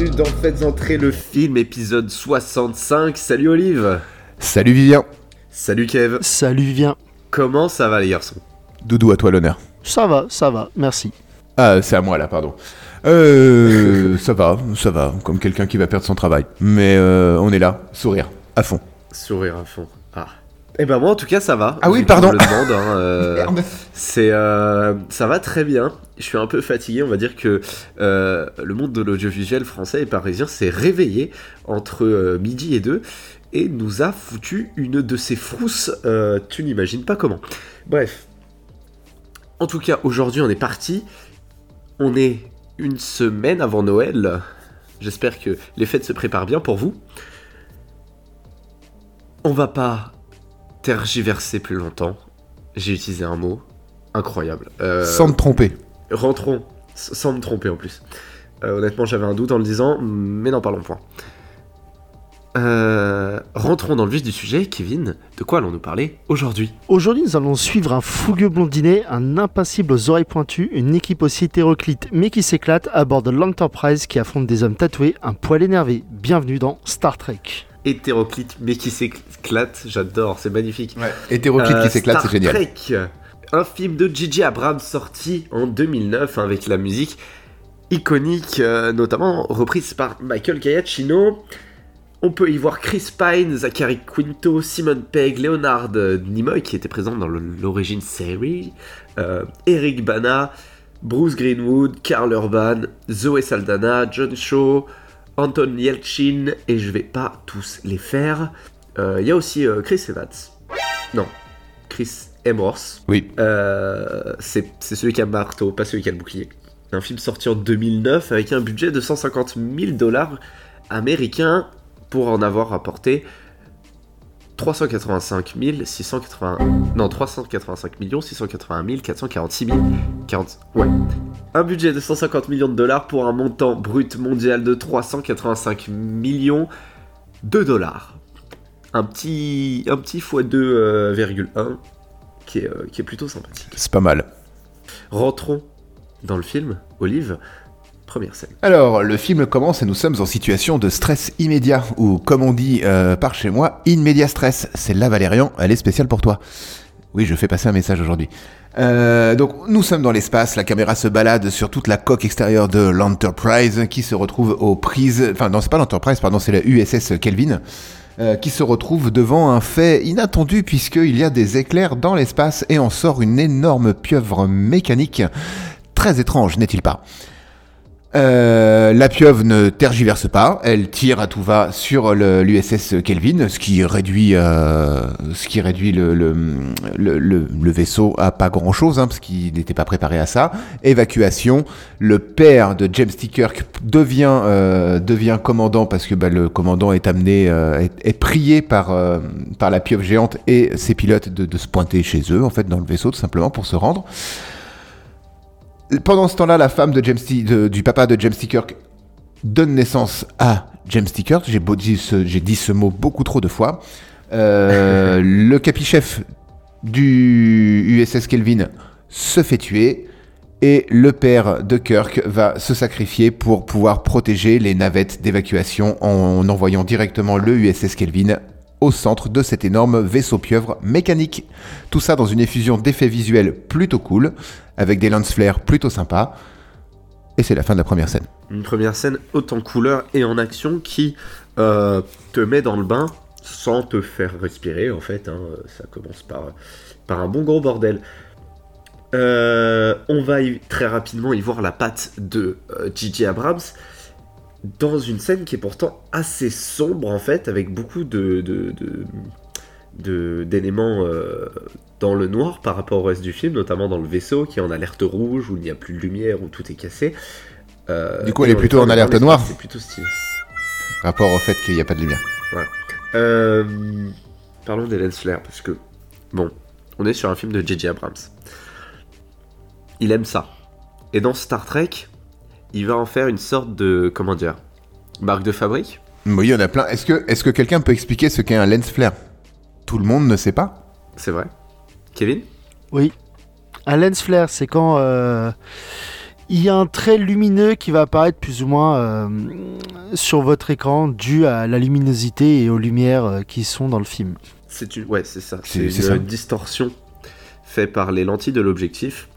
bienvenue dans Faites entrer le film, épisode 65. Salut Olive Salut Vivien Salut Kev Salut Vivien Comment ça va les garçons? Doudou, à toi l'honneur. Ça va, ça va, merci. Ah, c'est à moi là, pardon. Euh, ça va, ça va, comme quelqu'un qui va perdre son travail. Mais euh, on est là, sourire, à fond. Sourire à fond. Eh ben moi en tout cas ça va. Ah oui, pardon. hein, euh, c'est euh, ça va très bien. Je suis un peu fatigué. On va dire que euh, le monde de l'audiovisuel français et parisien s'est réveillé entre midi et deux et nous a foutu une de ces frousses. tu n'imagines pas comment. Bref. En tout cas, aujourd'hui on est parti. On est une semaine avant Noël. J'espère que les fêtes se préparent bien pour vous. On va pas tergiverser plus longtemps. J'ai utilisé un mot incroyable. Euh, Sans te tromper. Rentrons, sans me tromper en plus. Euh, honnêtement, j'avais un doute en le disant, mais n'en parlons point. Euh, rentrons dans le vif du sujet, Kevin. De quoi allons-nous parler aujourd'hui? Aujourd'hui, nous allons suivre un fougueux blondinet, un impassible aux oreilles pointues, une équipe aussi hétéroclite mais qui s'éclate à bord de l'Enterprise qui affronte des hommes tatoués, un poil énervé. Bienvenue dans Star Trek. Hétéroclite, mais qui s'éclate, j'adore, c'est magnifique. Hétéroclite Euh, qui s'éclate, Star c'est génial. Trek, un film de J.J. Abrams sorti en 2009 hein, avec la musique iconique, euh, notamment reprise par Michael Giacchino. On peut y voir Chris Pine, Zachary Quinto, Simon Pegg, Leonard Nimoy qui était présent dans l'origine série, euh, Eric Bana, Bruce Greenwood, Carl Urban, Zoe Saldana, John Shaw, Anton Yelchin, et je vais pas tous les faire. Euh, Il y a aussi euh, Chris Evans. Non, Chris Hemsworth. Oui. Euh, c'est c'est celui qui a le marteau, pas celui qui a le bouclier. Un film sorti en 2009 avec un budget de 150 000 dollars américains pour en avoir rapporté 385 680... Non, 385 681 446 000... 40... Ouais. Un budget de 150 millions de dollars pour un montant brut mondial de 385 millions de dollars. Un petit, un petit x2,1 qui est, euh, qui est plutôt sympathique. C'est pas mal. Rentrons dans le film, Olive, Alors, le film commence et nous sommes en situation de stress immédiat, ou comme on dit euh, par chez moi, immédiat stress. Celle-là, Valérian, elle est spéciale pour toi. Oui, je fais passer un message aujourd'hui. Euh, donc, nous sommes dans l'espace, la caméra se balade sur toute la coque extérieure de l'Enterprise, qui se retrouve aux prises... Enfin, non, c'est pas l'Enterprise, pardon, c'est la USS Kelvin, euh, qui se retrouve devant un fait inattendu, puisqu'il y a des éclairs dans l'espace, et en sort une énorme pieuvre mécanique. Très étrange, n'est-il pas? Euh, la pieuvre ne tergiverse pas, elle tire à tout va sur l'USS Kelvin, ce qui réduit, euh, ce qui réduit le, le, le- le- le vaisseau à pas grand chose, hein, parce qu'il n'était pas préparé à ça. Évacuation, le père de James T. Kirk devient, euh, devient commandant parce que bah, le commandant est amené, euh, est, est prié par, euh, par la pieuvre géante et ses pilotes de, de se pointer chez eux, en fait, dans le vaisseau, tout simplement pour se rendre. Pendant ce temps-là, la femme de James T- de- du papa de James T. Kirk donne naissance à James T. Kirk. J'ai beau dit ce, j'ai dit ce mot beaucoup trop de fois. Euh, le capichef du USS Kelvin se fait tuer et le père de Kirk va se sacrifier pour pouvoir protéger les navettes d'évacuation en envoyant directement le USS Kelvin au centre de cet énorme vaisseau pieuvre mécanique. Tout ça dans une effusion d'effets visuels plutôt cool, avec des lens flares plutôt sympas. Et c'est la fin de la première scène. Une première scène haute en couleur et en action qui euh, te met dans le bain sans te faire respirer en fait. hein. Ça commence par, par un bon gros bordel. Euh, on va très rapidement y voir la patte de euh, J.J. Abrams dans une scène qui est pourtant assez sombre en fait, avec beaucoup de, d'éléments euh, dans le noir par rapport au reste du film, notamment dans le vaisseau qui est en alerte rouge, où il n'y a plus de lumière, où tout est cassé. Euh, Du coup, elle est plutôt en alerte noire. C'est plutôt stylé. Rapport au fait qu'il n'y a pas de lumière. Euh, parlons lens flares, parce que, bon, on est sur un film de J.J. Abrams. Il aime ça. Et dans Star Trek, il va en faire une sorte de, comment dire, marque de fabrique. Oui, il y en a plein. Est-ce que, est-ce que quelqu'un peut expliquer ce qu'est un lens flare? Tout le monde ne sait pas C'est vrai. Kevin? Oui. Un lens flare, c'est quand euh, il y a un trait lumineux qui va apparaître plus ou moins euh, sur votre écran dû à la luminosité et aux lumières euh, qui sont dans le film. C'est une, ouais, c'est ça. C'est- une ça. distorsion faite par les lentilles de l'objectif.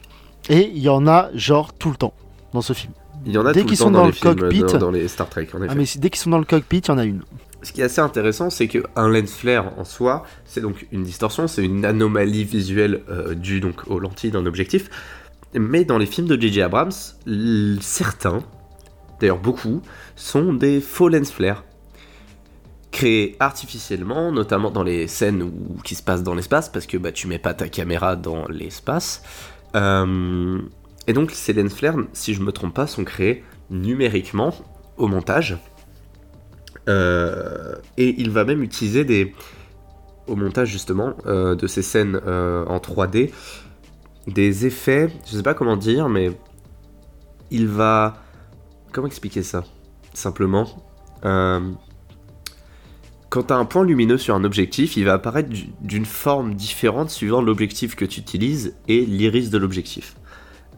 Et il y en a genre tout le temps dans ce film. Il y en a Dès qu'ils sont dans, le films, cockpit- dans, dans les Star Trek, en effet. Ah mais dès qu'ils sont dans le cockpit, il y en a une. Ce qui est assez intéressant, c'est qu'un lens flare en soi, c'est donc une distorsion, c'est une anomalie visuelle euh, due donc aux lentilles d'un objectif. Mais dans les films de J.J. Abrams, certains, d'ailleurs beaucoup, sont des faux lens flares. Créés artificiellement, notamment dans les scènes où, qui se passent dans l'espace, parce que bah, tu mets pas ta caméra dans l'espace. Euh, et donc ces lens flares, si je me trompe pas, sont créés numériquement au montage. Euh, et il va même utiliser des au montage justement euh, de ces scènes euh, en 3D des effets, je sais pas comment dire, mais il va comment expliquer ça simplement. Quand tu un point lumineux sur un objectif, il va apparaître du- d'une forme différente suivant l'objectif que tu utilises et l'iris de l'objectif.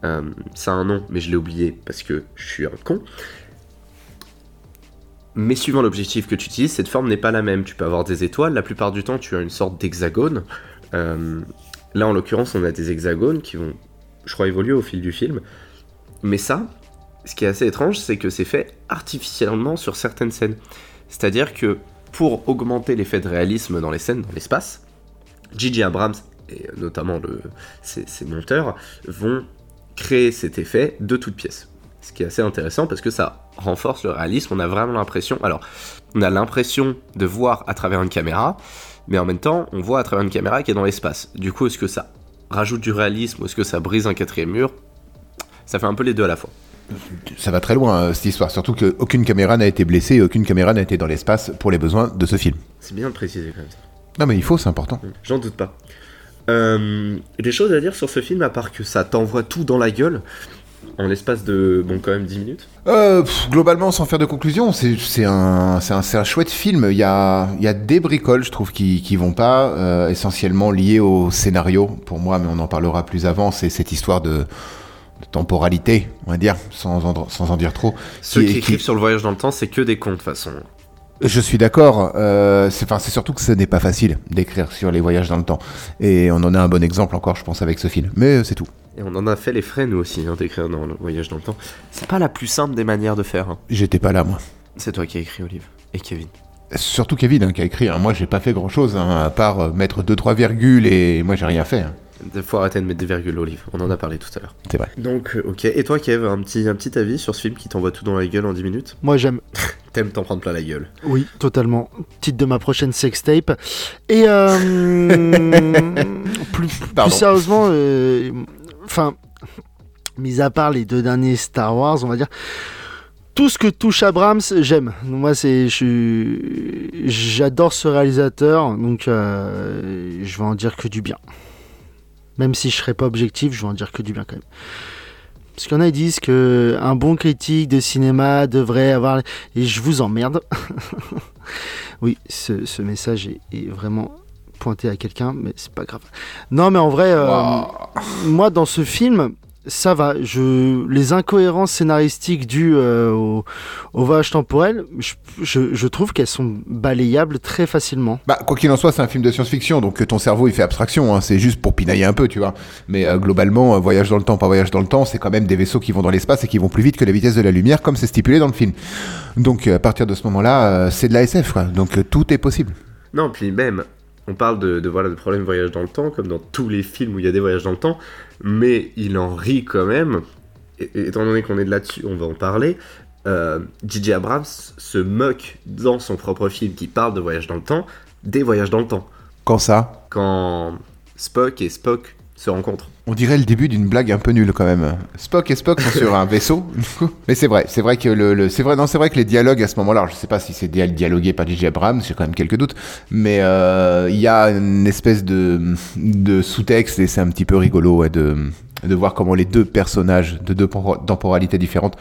Euh, ça a un nom, mais je l'ai oublié parce que je suis un con. Mais suivant l'objectif que tu utilises, cette forme n'est pas la même. Tu peux avoir des étoiles, la plupart du temps tu as une sorte d'hexagone. Euh, là en l'occurrence on a des hexagones qui vont, je crois, évoluer au fil du film. Mais ça, ce qui est assez étrange, c'est que c'est fait artificiellement sur certaines scènes. C'est-à-dire que pour augmenter l'effet de réalisme dans les scènes, dans l'espace, J.J. Abrams et notamment ses monteurs vont créer cet effet de toutes pièces. Ce qui est assez intéressant parce que ça renforce le réalisme. On a vraiment l'impression. Alors, on a l'impression de voir à travers une caméra, mais en même temps, on voit à travers une caméra qui est dans l'espace. Du coup, est-ce que ça rajoute du réalisme ou est-ce que ça brise un quatrième mur? Ça fait un peu les deux à la fois. Ça va très loin euh, cette histoire, surtout qu'aucune caméra n'a été blessée, et aucune caméra n'a été dans l'espace pour les besoins de ce film. C'est bien de préciser quand même. ça. Non mais il faut, c'est important. J'en doute pas. Euh, des choses à dire sur ce film, à part que ça t'envoie tout dans la gueule en l'espace de, bon, quand même 10 minutes? Euh, pff, globalement, sans faire de conclusion, c'est un, c'est un, c'est un chouette film. Il y a, il y a des bricoles, je trouve, qui, qui vont pas, euh, essentiellement liées au scénario, pour moi, mais on en parlera plus avant. C'est cette histoire de, de temporalité, on va dire, sans en, sans en dire trop. Ceux Qui- qui, qui- écrivent sur le voyage dans le temps, c'est que des cons de toute façon. Je suis d'accord. Euh, c'est enfin, c'est surtout que ce n'est pas facile d'écrire sur les voyages dans le temps. Et on en a un bon exemple encore, je pense, avec ce film. Mais euh, c'est tout. Et on en a fait les frais nous aussi, hein, d'écrire dans le voyage dans le temps. C'est pas la plus simple des manières de faire. hein. J'étais pas là, moi. C'est toi qui as écrit, Olive. Et Kevin. Surtout Kevin hein, qui a écrit. hein. Moi, j'ai pas fait grand chose, à part euh, mettre deux trois virgules et moi, j'ai rien fait. hein. Faut arrêter de mettre des virgules, Olive. On en a parlé tout à l'heure. C'est vrai. Donc, euh, ok. Et toi, Kev, un petit, un petit avis sur ce film qui t'envoie tout dans la gueule en 10 minutes? Moi j'aime. T'aimes t'en prendre plein la gueule. Oui, totalement. Titre de ma prochaine sextape. Et euh, plus, sérieusement, euh, enfin, mis à part les deux derniers Star Wars, on va dire, tout ce que touche Abrams, j'aime. Moi, c'est, j'adore ce réalisateur, donc euh, je vais en dire que du bien. Même si je serais pas objectif, je vais en dire que du bien quand même. Parce qu'il y en a, ils disent que un bon critique de cinéma devrait avoir. Et je vous emmerde. oui, ce, ce message est, est vraiment pointé à quelqu'un, mais c'est pas grave. Non, mais en vrai, euh, moi, dans ce film, ça va. Je, les incohérences scénaristiques dues euh, au, au voyage temporel, je, je- je trouve qu'elles sont balayables très facilement. Bah, quoi qu'il en soit, c'est un film de science-fiction, donc euh, ton cerveau il fait abstraction, hein, c'est juste pour pinailler un peu, tu vois. Mais euh, globalement, euh, voyage dans le temps, pas voyage dans le temps, c'est quand même des vaisseaux qui vont dans l'espace et qui vont plus vite que la vitesse de la lumière, comme c'est stipulé dans le film. Donc à partir de ce moment-là, euh, c'est de la SF, quoi. Donc euh, tout est possible. Non, puis même, on parle de, de, voilà, de problèmes voyage dans le temps, comme dans tous les films où il y a des voyages dans le temps, mais il en rit quand même. Et, étant donné qu'on est de là-dessus, on va en parler. Euh. Abrams se moque dans son propre film qui parle de voyage dans le temps, des voyages dans le temps. Quand ça? Quand Spock et Spock se rencontrent. On dirait le début d'une blague un peu nulle quand même. Spock et Spock sont sur un vaisseau. Mais c'est vrai, c'est vrai que le, le- c'est vrai, non, c'est vrai que les dialogues à ce moment-là, je sais pas si c'est dia- dialogué par J.J. Abrams, j'ai quand même quelques doutes, mais euh, il y a une espèce de, de sous-texte et c'est un petit peu rigolo ouais, de, de voir comment les deux personnages de deux por- temporalités différentes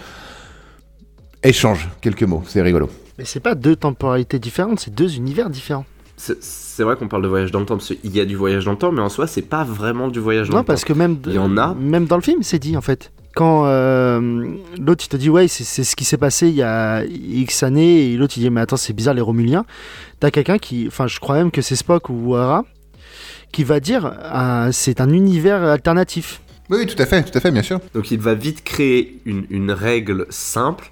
échangent quelques mots. C'est rigolo. Mais c'est pas deux temporalités différentes, c'est deux univers différents. C'est vrai qu'on parle de voyage dans le temps, parce qu'il y a du voyage dans le temps, mais en soi, c'est pas vraiment du voyage dans Non, le parce temps. que même, Il y en a. même dans le film, c'est dit en fait quand euh, l'autre il te dit ouais c'est ce qui s'est passé il y a X années et l'autre il dit mais attends c'est bizarre les Romuliens t'as quelqu'un qui enfin je crois même que c'est Spock ou O'Hara qui va dire euh, c'est un univers alternatif Oui, tout à fait, tout à fait, bien sûr. Donc il va vite créer une, une règle simple.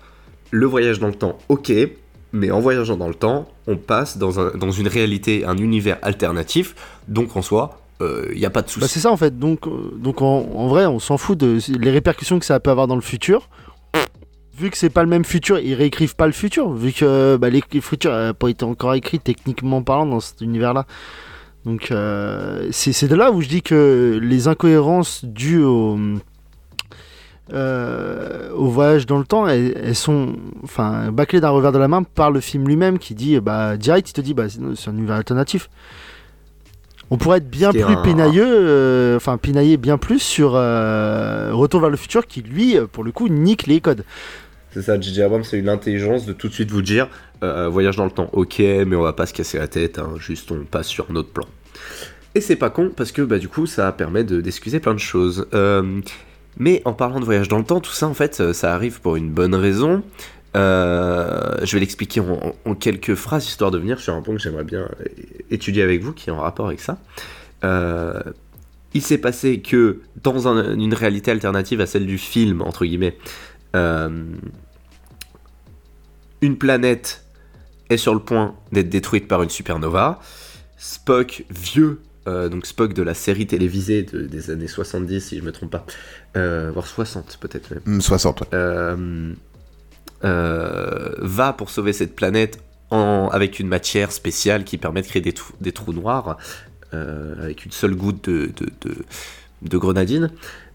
Le voyage dans le temps, ok, mais en voyageant dans le temps, on passe dans, un, dans une réalité, un univers alternatif. Donc en soi, il n'y a pas de Bah, souci. c'est ça en fait. Donc, euh, donc en, en vrai, on s'en fout de les répercussions que ça peut avoir dans le futur. Vu que c'est pas le même futur, ils réécrivent pas le futur. Vu que bah, les, futurs n'ont pas été encore écrits techniquement parlant dans cet univers-là. Donc euh, c'est de là où je dis que les incohérences dues au, euh, au voyage dans le temps, elles, elles sont enfin bâclées d'un revers de la main par le film lui-même qui dit bah direct il te dit bah c'est un univers alternatif. On pourrait être bien plus un- pinailleux, euh, enfin pinailler bien plus sur euh, Retour vers le futur qui lui, pour le coup, nique les codes. C'est ça, J.J. Abrams a eu l'intelligence de tout de suite vous dire euh, voyage dans le temps, ok, mais on va pas se casser la tête, hein, juste on passe sur un autre plan. Et c'est pas con parce que bah, du coup ça permet de- d'excuser plein de choses. Mais en parlant de voyage dans le temps, tout ça en fait euh, ça arrive pour une bonne raison. Euh, je vais l'expliquer en, quelques phrases histoire de venir sur un point que j'aimerais bien euh, étudier avec vous qui est en rapport avec ça. Il s'est passé que dans un- une réalité alternative à celle du film, entre guillemets, une planète est sur le point d'être détruite par une supernova. Spock, vieux, euh, donc Spock de la série télévisée de- des années 70, si je me trompe pas, euh, voire 60 peut-être même, Hum, 60, ouais. euh, va pour sauver cette planète en- avec une matière spéciale qui permet de créer des, trous- des trous noirs avec une seule goutte de, de, de- de grenadine.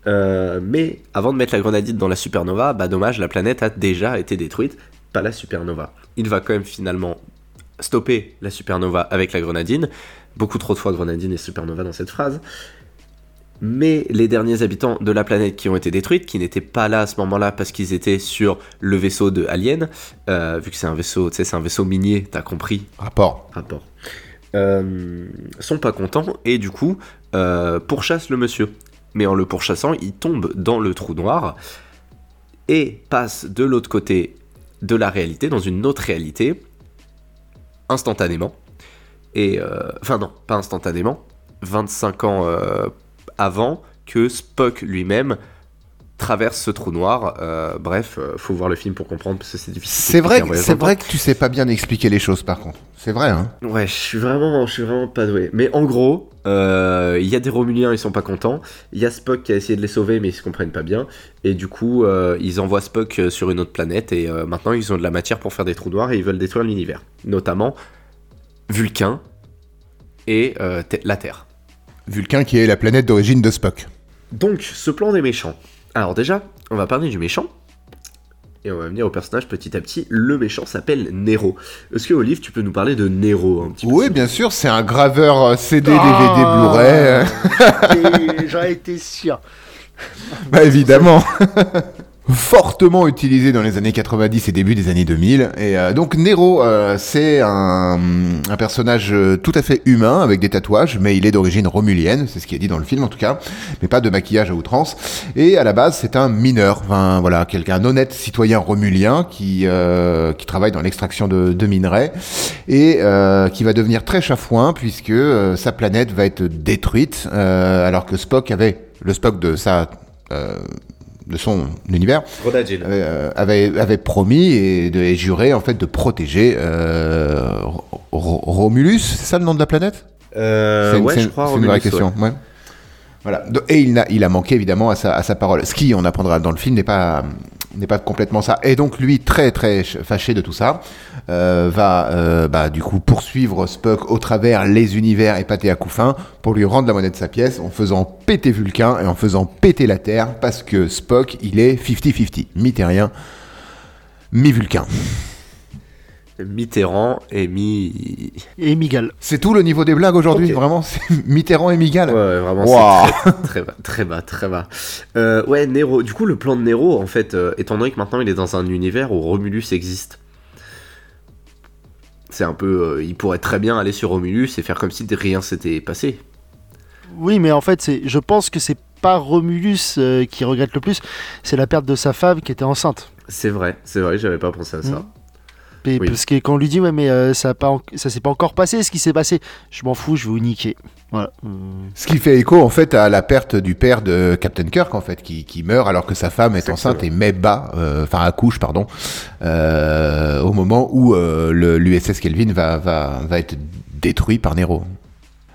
Mais avant de mettre la grenadine dans la supernova, bah dommage, la planète a déjà été détruite, pas la supernova. Il va quand même finalement stopper la supernova avec la grenadine. Beaucoup trop de fois grenadine et supernova dans cette phrase. Mais les derniers habitants de la planète qui ont été détruites, qui n'étaient pas là à ce moment-là parce qu'ils étaient sur le vaisseau de Alien, euh, vu que c'est un vaisseau, tu sais, c'est un vaisseau minier, t'as compris, Rapport. rapport, euh, sont pas contents et du coup euh, pourchassent le monsieur. Mais en le pourchassant, il tombe dans le trou noir et passe de l'autre côté de la réalité, dans une autre réalité, instantanément. Et euh, enfin non, pas instantanément, 25 ans euh, avant que Spock lui-même traverse ce trou noir. Euh, bref, euh, faut voir le film pour comprendre parce que c'est difficile. C'est vrai, c'est vrai que tu sais pas bien expliquer les choses, par contre. C'est vrai, hein. Ouais, je suis vraiment, je suis vraiment pas doué. Mais en gros, il y a des Romuliens, ils sont pas contents. Il y a Spock qui a essayé de les sauver, mais ils se comprennent pas bien. Et du coup, ils envoient Spock sur une autre planète. Et maintenant, ils ont de la matière pour faire des trous noirs et ils veulent détruire l'univers. Notamment Vulcain et euh, la Terre. Vulcain qui est la planète d'origine de Spock. Donc, ce plan des méchants. Alors déjà, on va parler du méchant. Et on va venir au personnage petit à petit. Le méchant s'appelle Nero. Est-ce que Olive, tu peux nous parler de Nero un petit peu? Oui, bien sûr, c'est un graveur euh, CD, DVD, Ah. Blu-ray. Et J'en étais sûr. Bah évidemment Fortement utilisé dans les années 90 et début des années 2000. Et euh, donc Nero, euh, c'est un, un personnage euh, tout à fait humain avec des tatouages, mais il est d'origine romulienne, c'est ce qui est dit dans le film en tout cas, mais pas de maquillage à outrance. Et à la base, c'est un mineur, enfin voilà, quelqu'un un honnête citoyen romulien qui euh, qui travaille dans l'extraction de, de minerais et euh, qui va devenir très chafouin puisque euh, sa planète va être détruite alors que Spock avait le Spock de sa de son univers euh, avait, avait promis et, de, et juré en fait de protéger euh, Ro- Romulus, c'est ça le nom de la planète? Euh, C'est une- ouais, je crois. c'est une vraie question. ouais. Voilà. Et il a, il a manqué évidemment à sa, à sa parole. Ce qui, on apprendra dans le film, n'est pas n'est pas complètement ça. Et donc lui, très très ch- fâché de tout ça, euh, va euh, bah, du coup poursuivre Spock au travers les univers épatés à coups fins pour lui rendre la monnaie de sa pièce en faisant péter Vulcain et en faisant péter la Terre parce que Spock, il est 50-50, mi-terrien, mi-Vulcain. Mitterrand et mi. Et Migal. C'est tout le niveau des blagues aujourd'hui, vraiment, c'est Mitterrand et Migal. Ouais, ouais, vraiment, Wow. c'est très, très bas, très bas, très bas. Euh, ouais, Nero. Du coup, le plan de Nero, en fait, euh, étant donné que maintenant il est dans un univers où Romulus existe, c'est un peu. euh, il pourrait très bien aller sur Romulus et faire comme si de rien s'était passé. Oui, mais en fait, c'est, je pense que c'est pas Romulus euh, qui regrette le plus, c'est la perte de sa femme qui était enceinte. C'est vrai, c'est vrai, j'avais pas pensé à ça. Mm. Et Oui. Parce que quand on lui dit ouais mais euh, ça ça s'est pas encore passé ce qui s'est passé, je m'en fous, je vais vous niquer. Voilà. Euh, Ce qui fait écho en fait à la perte du père de Captain Kirk en fait, qui, qui meurt alors que sa femme est enceinte et met bas, euh, enfin accouche pardon, euh, au moment où euh, le- l'USS Kelvin va, va, va être détruit par Nero.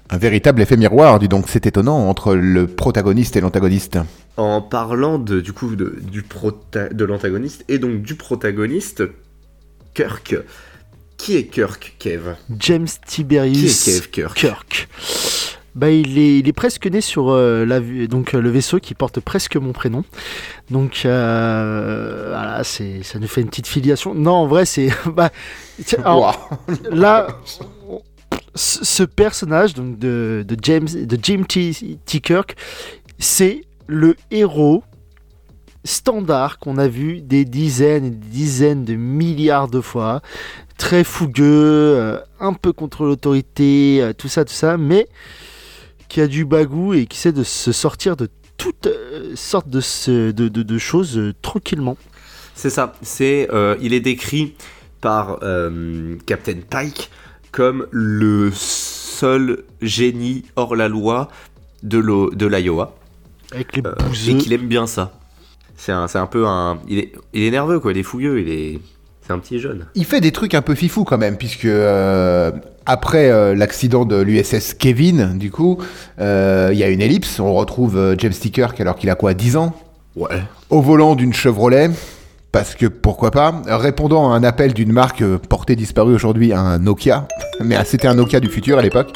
Un véritable effet miroir, dis donc, c'est étonnant entre le protagoniste et l'antagoniste. En parlant de, du coup de, du prota- de l'antagoniste et donc du protagoniste, Kirk. Qui est Kirk, Kev? James Qui Tiberius est Kev Kirk? Kirk. Bah, il, est, il est presque né sur euh, la, donc, euh, le vaisseau qui porte presque mon prénom. Donc euh, voilà, c'est, ça nous fait une petite filiation. Non, en vrai, c'est. bah, alors, là, ce ce personnage donc de, de James, de Jim T. T. Kirk, c'est le héros standard qu'on a vu des dizaines et des dizaines de milliards de fois. Très fougueux, euh, un peu contre l'autorité, euh, tout ça, tout ça, mais qui a du bagou et qui sait de se sortir de toutes euh, sortes de, ce- de, de- de choses euh, tranquillement. C'est ça. C'est, euh, il est décrit par euh, Captain Pike comme le seul génie hors la loi de l'Iowa Avec les bouseux. et qu'il aime bien ça. C'est un, un peu un, il est, il est nerveux quoi. Il est fougueux. Il est, c'est un petit jeune. Il fait des trucs un peu fifou quand même, puisque euh, après euh, l'accident de l'USS Kevin, du coup, euh, il y a une ellipse. On retrouve James T. Kirk alors qu'il a quoi, 10 ans? Ouais. Au volant d'une Chevrolet, parce que pourquoi pas, répondant à un appel d'une marque portée disparue aujourd'hui, un Nokia, mais ah, c'était un Nokia du futur à l'époque.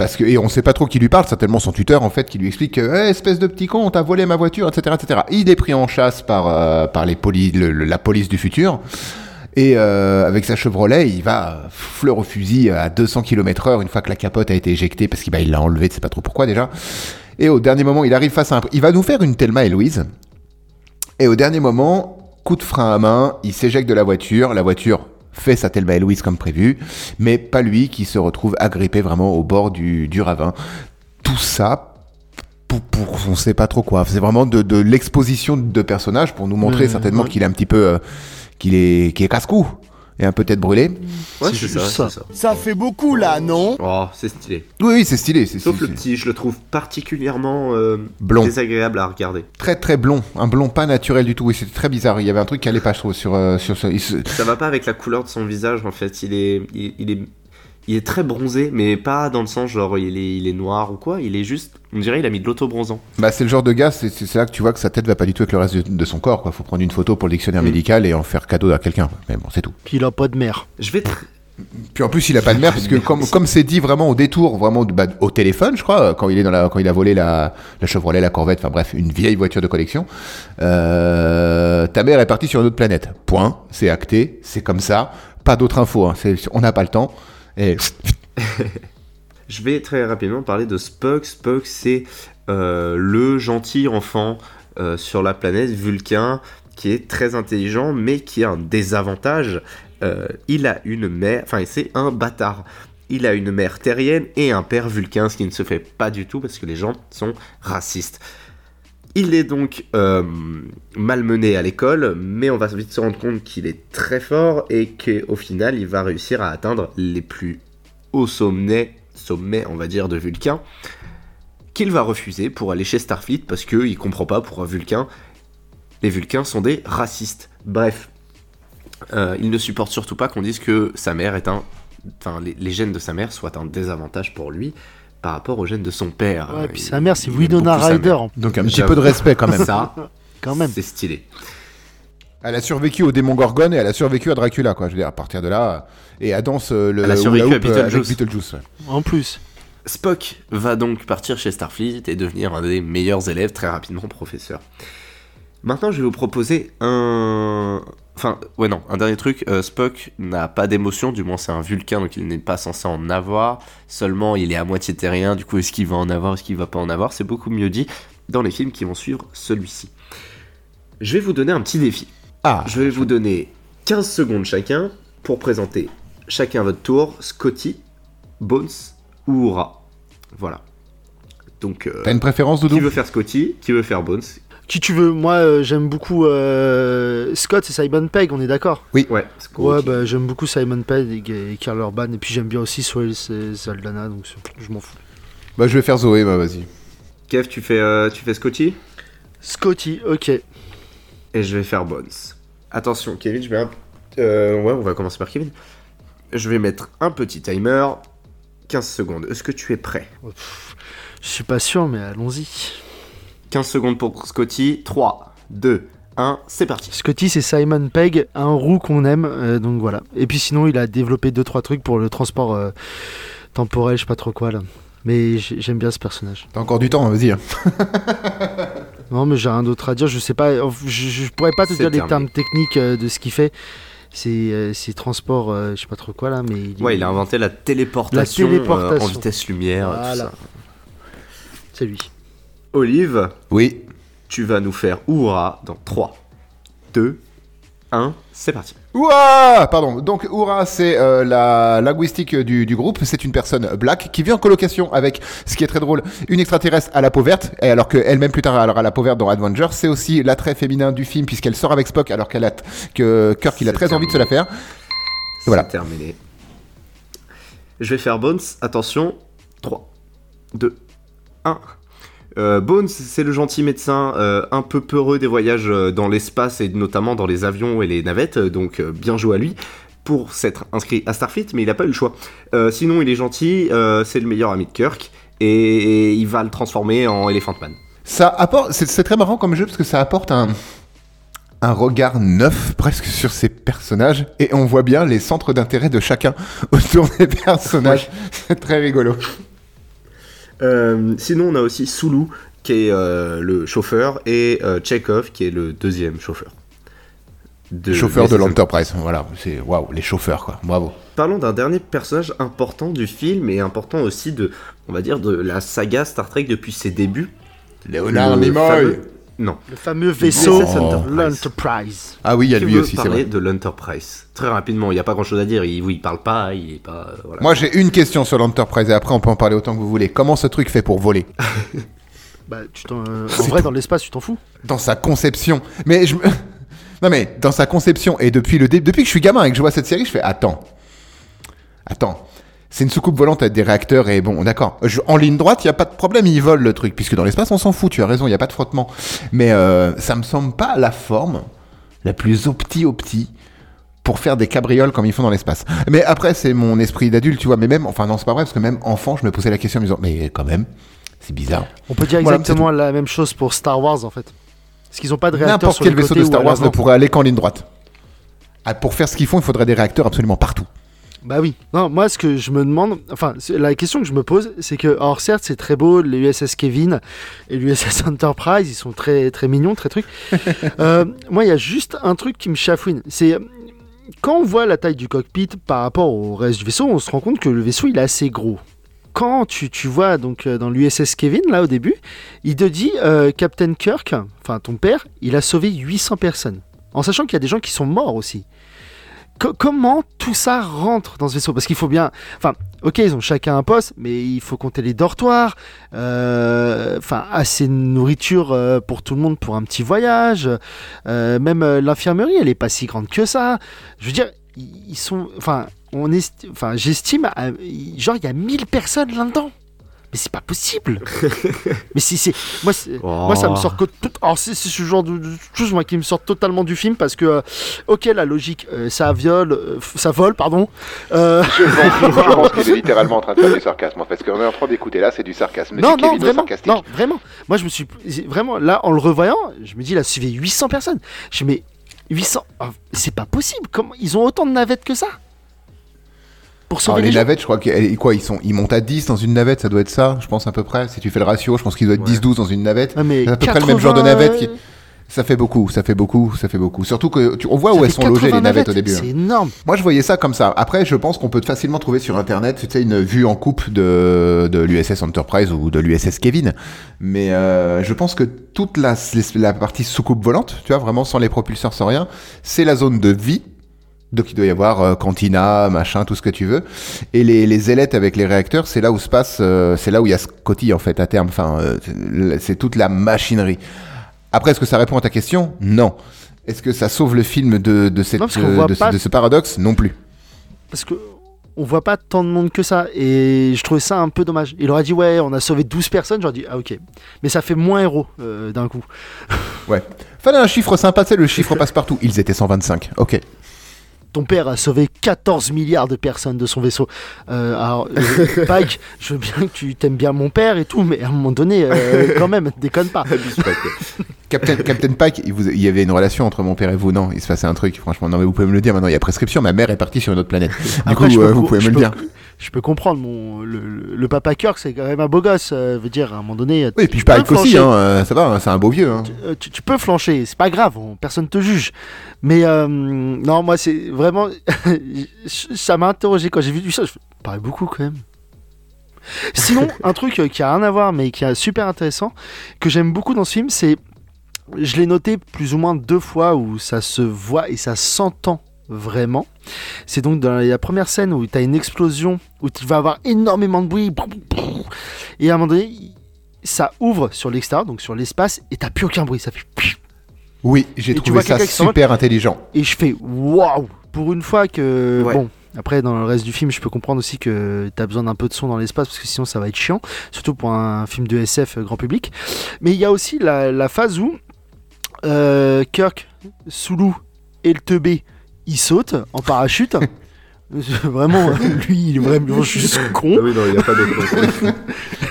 Parce que et on sait pas trop qui lui parle, certainement son tuteur en fait qui lui explique que Eh, espèce de petit con, on t'a volé ma voiture, etc., etc. Il est pris en chasse par euh, par les poli- la police du futur. Et euh, avec sa Chevrolet, il va fleur au fusil à 200 km/h une fois que la capote a été éjectée parce qu'il bah, l'a enlevé, tu sais pas trop pourquoi déjà. Et au dernier moment, il arrive face à un. Il va nous faire une Thelma et Louise. Et au dernier moment, coup de frein à main, il s'éjecte de la voiture. La voiture fait sa Thelma et Louise comme prévu, mais pas lui qui se retrouve agrippé vraiment au bord du, du ravin. Tout ça. Pour, pour on sait pas trop quoi. C'est vraiment de, de l'exposition de personnages pour nous montrer Euh, certainement ouais. qu'il est un petit peu, euh, qu'il est, qu'il est casse-cou et un peu tête brûlée. Ouais, C'est ça, ça. ça. Ça fait beaucoup là, non? Oh, c'est stylé. Oui, oui, c'est stylé. C'est Sauf c'est- le petit, je le trouve particulièrement euh, Blond. désagréable à regarder. très très blond, un blond pas naturel du tout. Oui, c'était très bizarre. Il y avait un truc qui allait pas, je trouve, sur euh, sur ce. il se- Ça va pas avec la couleur de son visage en fait. Il est, il, il est, il est très bronzé, mais pas dans le sens genre il est, il est noir ou quoi. Il est juste, on dirait il a mis de l'auto-bronzant. Bah, c'est le genre de gars, c'est c'est là que tu vois que sa tête va pas du tout avec le reste de, de son corps. Quoi. Faut prendre une photo pour le dictionnaire Mm. médical et en faire cadeau à quelqu'un. Mais bon, c'est tout. Puis il a pas de mère. Je vais tr- Puis en plus, il a pas de mère parce que comme comme c'est dit vraiment au détour, vraiment bah, au téléphone, je crois, quand il est dans la quand il a volé la, la Chevrolet, la Corvette, enfin bref, une vieille voiture de collection. Euh, ta mère est partie sur une autre planète. Point. C'est acté. C'est comme ça. Pas d'autres infos. Hein. On n'a pas le temps. Et Je vais très rapidement parler de Spock. Spock, c'est euh, le gentil enfant euh, sur la planète Vulcain qui est très intelligent, mais qui a un désavantage. Euh, il a une mère, enfin, c'est un bâtard. Il a une mère terrienne et un père vulcain, ce qui ne se fait pas du tout parce que les gens sont racistes. Il est donc euh, malmené à l'école, mais on va vite se rendre compte qu'il est très fort et qu'au final, il va réussir à atteindre les plus hauts sommets, sommets on va dire, de Vulcain, qu'il va refuser pour aller chez Starfleet parce qu'il comprend pas pourquoi Vulcain, les Vulcains sont des racistes. Bref, euh, il ne supporte surtout pas qu'on dise que sa mère est un, enfin les, les gènes de sa mère soient un désavantage pour lui par rapport aux gènes de son père. Ouais, Euh, puis sa mère, c'est Winona Ryder. donc un petit peu de respect quand même. Ça, Quand même. c'est stylé. Elle a survécu au démon Gorgone et elle a survécu à Dracula, quoi. Je veux dire, à partir de là. Et Adam, euh, le. Elle a survécu à euh, Beetlejuice. Beetlejuice, ouais. En plus. Spock va donc partir chez Starfleet et devenir un des meilleurs élèves très rapidement professeur. Maintenant, je vais vous proposer un. Enfin, ouais, non, un dernier truc. euh, Spock n'a pas d'émotion, du moins c'est un vulcain, donc il n'est pas censé en avoir. Seulement, il est à moitié terrien, du coup, est-ce qu'il va en avoir, est-ce qu'il va pas en avoir? C'est beaucoup mieux dit dans les films qui vont suivre celui-ci. Je vais vous donner un petit défi. Ah, Je vais vous donner 15 secondes chacun pour présenter chacun votre tour Scotty, Bones ou Ura. Voilà. Donc, euh, T'as une préférence, qui Doudou veut faire Scotty Qui veut faire Bones Qui tu veux Moi, euh, j'aime beaucoup euh, Scott et Simon Pegg, on est d'accord? Ouais, Scotty. Ouais, bah, j'aime beaucoup Simon Pegg et, et Karl Urban. Et puis j'aime bien aussi Soel et Saldana, donc je m'en fous. Bah, je vais faire Zoé, bah, vas-y. Kev, tu fais, euh, tu fais Scotty? Scotty, ok. Et je vais faire Bones. Attention, Kevin, je vais un... euh, ouais, on va commencer par Kevin. Je vais mettre un petit timer. 15 secondes. Est-ce que tu es prêt? Je suis pas sûr, mais allons-y. 15 secondes pour Scotty. 3, 2, 1, c'est parti. Scotty, c'est Simon Pegg, un roux qu'on aime, euh, donc voilà. Et puis sinon, il a développé deux trois trucs pour le transport euh, temporel, je sais pas trop quoi là. Mais j'ai- j'aime bien ce personnage. T'as encore du temps, hein, vas-y. hein. Non, mais j'ai rien d'autre à dire. Je sais pas, je, je pourrais pas te dire les terminé. termes techniques euh, de ce qu'il fait. C'est euh, c'est transport, euh, je sais pas trop quoi là, mais il, Ouais, il a inventé la téléportation, La téléportation. euh, en vitesse lumière. Voilà. c'est lui. Olive, Oui. tu vas nous faire Oura dans 3, 2, 1, c'est parti. Ouah Pardon. Donc, Oura, c'est euh, la linguistique du, du groupe. C'est une personne black qui vit en colocation avec, ce qui est très drôle, une extraterrestre à la peau verte. Et alors qu'elle-même plus tard elle aura la peau verte dans Avengers. C'est aussi l'attrait féminin du film puisqu'elle sort avec Spock alors qu'elle a que Kirk il a très envie de se la faire. Voilà. Terminé. Je vais faire Bones, attention. 3, 2, 1. Euh, Bones, c'est le gentil médecin euh, un peu peureux des voyages euh, dans l'espace et notamment dans les avions et les navettes, donc bien joué à lui pour s'être inscrit à Starfleet, mais il n'a pas eu le choix. Sinon, il est gentil, c'est le meilleur ami de Kirk et il va le transformer en Elephant Man. Ça apporte, c'est c'est très marrant comme jeu parce que ça apporte un, un regard neuf presque sur ces personnages et on voit bien les centres d'intérêt de chacun autour des personnages. C'est très rigolo. Euh, sinon, on a aussi Sulu, qui est euh, le chauffeur, et euh, Chekhov, qui est le deuxième chauffeur. De Chauffeur de l'Enterprise, voilà, c'est waouh, les chauffeurs quoi, bravo. Parlons d'un dernier personnage important du film et important aussi de, on va dire, de la saga Star Trek depuis ses débuts. Léonard Nimoy. fameux- Non. Le fameux vaisseau, Enterprise. l'Enterprise. Ah oui, il y a lui aussi, c'est parler vrai. de l'Enterprise Très rapidement, il n'y a pas grand chose à dire. Il, oui, il parle pas, il est pas. euh, voilà. Moi j'ai une question sur l'Enterprise et après on peut en parler autant que vous voulez. Comment ce truc fait pour voler Bah, tu t'en- euh, en vrai, dans l'espace, tu t'en fous. Dans sa conception. Mais je me... Non mais dans sa conception et depuis le dé- depuis que je suis gamin et que je vois cette série, je fais attends. Attends. C'est une soucoupe volante avec des réacteurs et bon, d'accord. En ligne droite, il y a pas de problème, ils volent le truc puisque dans l'espace, on s'en fout, tu as raison, il y a pas de frottement. Mais euh, ça me semble pas la forme la plus opti-opti pour faire des cabrioles comme ils font dans l'espace. Mais après, c'est mon esprit d'adulte, tu vois. Mais même, enfin non, c'est pas vrai parce que même enfant, je me posais la question en me disant, mais quand même, c'est bizarre. On peut dire Voilà, exactement la même chose pour Star Wars en fait. Parce qu'ils ont pas de réacteur N'importe quel les vaisseau de Star Wars ne pourrait aller qu'en ligne droite. Ah, pour faire ce qu'ils font, il faudrait des réacteurs absolument partout. Bah oui. Non, moi ce que je me demande, enfin la question que je me pose, c'est que alors certes c'est très beau, les USS Kevin et l'USS Enterprise, ils sont très très mignons, très trucs. Euh, moi il y a juste un truc qui me chafouine, c'est quand on voit la taille du cockpit par rapport au reste du vaisseau, on se rend compte que le vaisseau il est assez gros. Quand tu, tu vois donc euh, dans l'USS Kevin là au début, il te dit euh, Captain Kirk, enfin ton père, il a sauvé 800 personnes, en sachant qu'il y a des gens qui sont morts aussi co- comment tout ça rentre dans ce vaisseau? Parce qu'il faut bien. Enfin, ok, ils ont chacun un poste, mais il faut compter les dortoirs. euh, Enfin, assez de nourriture euh, pour tout le monde pour un petit voyage. euh, même l'infirmerie, elle est pas si grande que ça. Je veux dire, ils sont. Enfin, on est. Enfin, j'estime. Genre, il y a 1000 personnes là-dedans. Mais c'est pas possible. mais si c'est. Moi, c'est- moi, ça me Oh. sort que tout. Alors, c'est ce genre de, de choses moi qui me sort totalement du film parce que, euh, ok, la logique, euh, ça viole, euh, ça vole, pardon. Euh, Je pense qu'il est littéralement en train de faire du sarcasme, parce qu'on est en train d'écouter là, c'est du sarcasme. non, non, vraiment, non, vraiment. Moi, je me suis vraiment là en le revoyant, je me dis, il a suivi 800 personnes. Je me dis, mais 800, ah, c'est pas possible. Comment ils ont autant de navettes que ça? Pour sauver Alors, les, navettes, je crois qu'ils quoi, ils sont, ils montent à 10 dans une navette, ça doit être ça, je pense à peu près. Si tu fais le ratio, je pense qu'ils doivent être Ouais. 10-12 dans une navette. Ah, mais C'est à peu près le même genre de 80, navette qui- euh, Ça fait beaucoup, ça fait beaucoup, ça fait beaucoup. Surtout que tu, on voit ça où elles sont logées 80 les navettes au début. hein. C'est énorme. Moi, je voyais ça comme ça. Après, je pense qu'on peut facilement trouver sur Internet, tu sais, une vue en coupe de, de l'USS Enterprise ou de l'USS Kevin. Mais euh, je pense que toute la, la partie sous-coupe volante, tu vois, vraiment sans les propulseurs, sans rien, c'est la zone de vie Donc il doit y avoir euh, cantina, machin, tout ce que tu veux. Et les, les ailettes avec les réacteurs, c'est là où se passe, euh, c'est là où il y a Scotty en fait à terme. Enfin, euh, c'est- toute la machinerie. Après, est-ce que ça répond à ta question? Non. Est-ce que ça sauve le film de, de, cette, Non, de, ce- pas- de ce paradoxe? Non plus. Parce que on voit pas tant de monde que ça. Et je trouvais ça un peu dommage. Il aurait dit, ouais, on a sauvé 12 personnes. J'aurais dit, ah ok. Mais ça fait moins héros euh, d'un coup. Fallait un chiffre sympa, c'est le chiffre passe partout. Ils étaient 125. Ok. Ton père a sauvé 14 milliards de personnes de son vaisseau. Euh, alors, euh, Pike, je veux bien que tu t'aimes bien mon père et tout, mais à un moment donné, euh, quand même, déconne pas. Captain, Captain Pike, il, vous- il y avait une relation entre mon père et vous, non? Il se passait un truc, franchement. Non, mais vous pouvez me le dire maintenant, il y a prescription. Ma mère est partie sur une autre planète. Du Après, coup, euh, vous pouvez me le dire. Je peux comprendre, mon, le, papa Kirk, c'est quand même un beau gosse. euh, veut dire, à un moment donné. Oui, et puis peux Pike aussi, hein, euh, ça va, hein, c'est un beau vieux. Hein. Euh, tu, tu peux flancher, c'est pas grave, on- personne te juge. Mais euh, non, moi c'est vraiment. ça m'a interrogé quand j'ai vu ça. Je paraît beaucoup quand même. Sinon, un truc euh, qui a rien à voir, mais qui est super intéressant, que j'aime beaucoup dans ce film, c'est. Je l'ai noté plus ou moins deux fois où ça se voit et ça s'entend vraiment. C'est donc dans la première scène où tu as une explosion, où tu vas avoir énormément de bruit, et à un moment donné, ça ouvre sur l'extérieur, donc sur l'espace, et t'as plus aucun bruit. Ça fait. Oui, j'ai tu trouvé ça super intelligent. Et je fais waouh Pour une fois que. Ouais. Bon, après, dans le reste du film, je peux comprendre aussi que t'as besoin d'un peu de son dans l'espace parce que sinon ça va être chiant, surtout pour un film de SF grand public. Mais il y a aussi la, la phase où euh, Kirk, Sulu et le teubé ils sautent en parachute. vraiment, lui, il est vraiment juste con. Ah oui, non, il n'y a pas d'autre.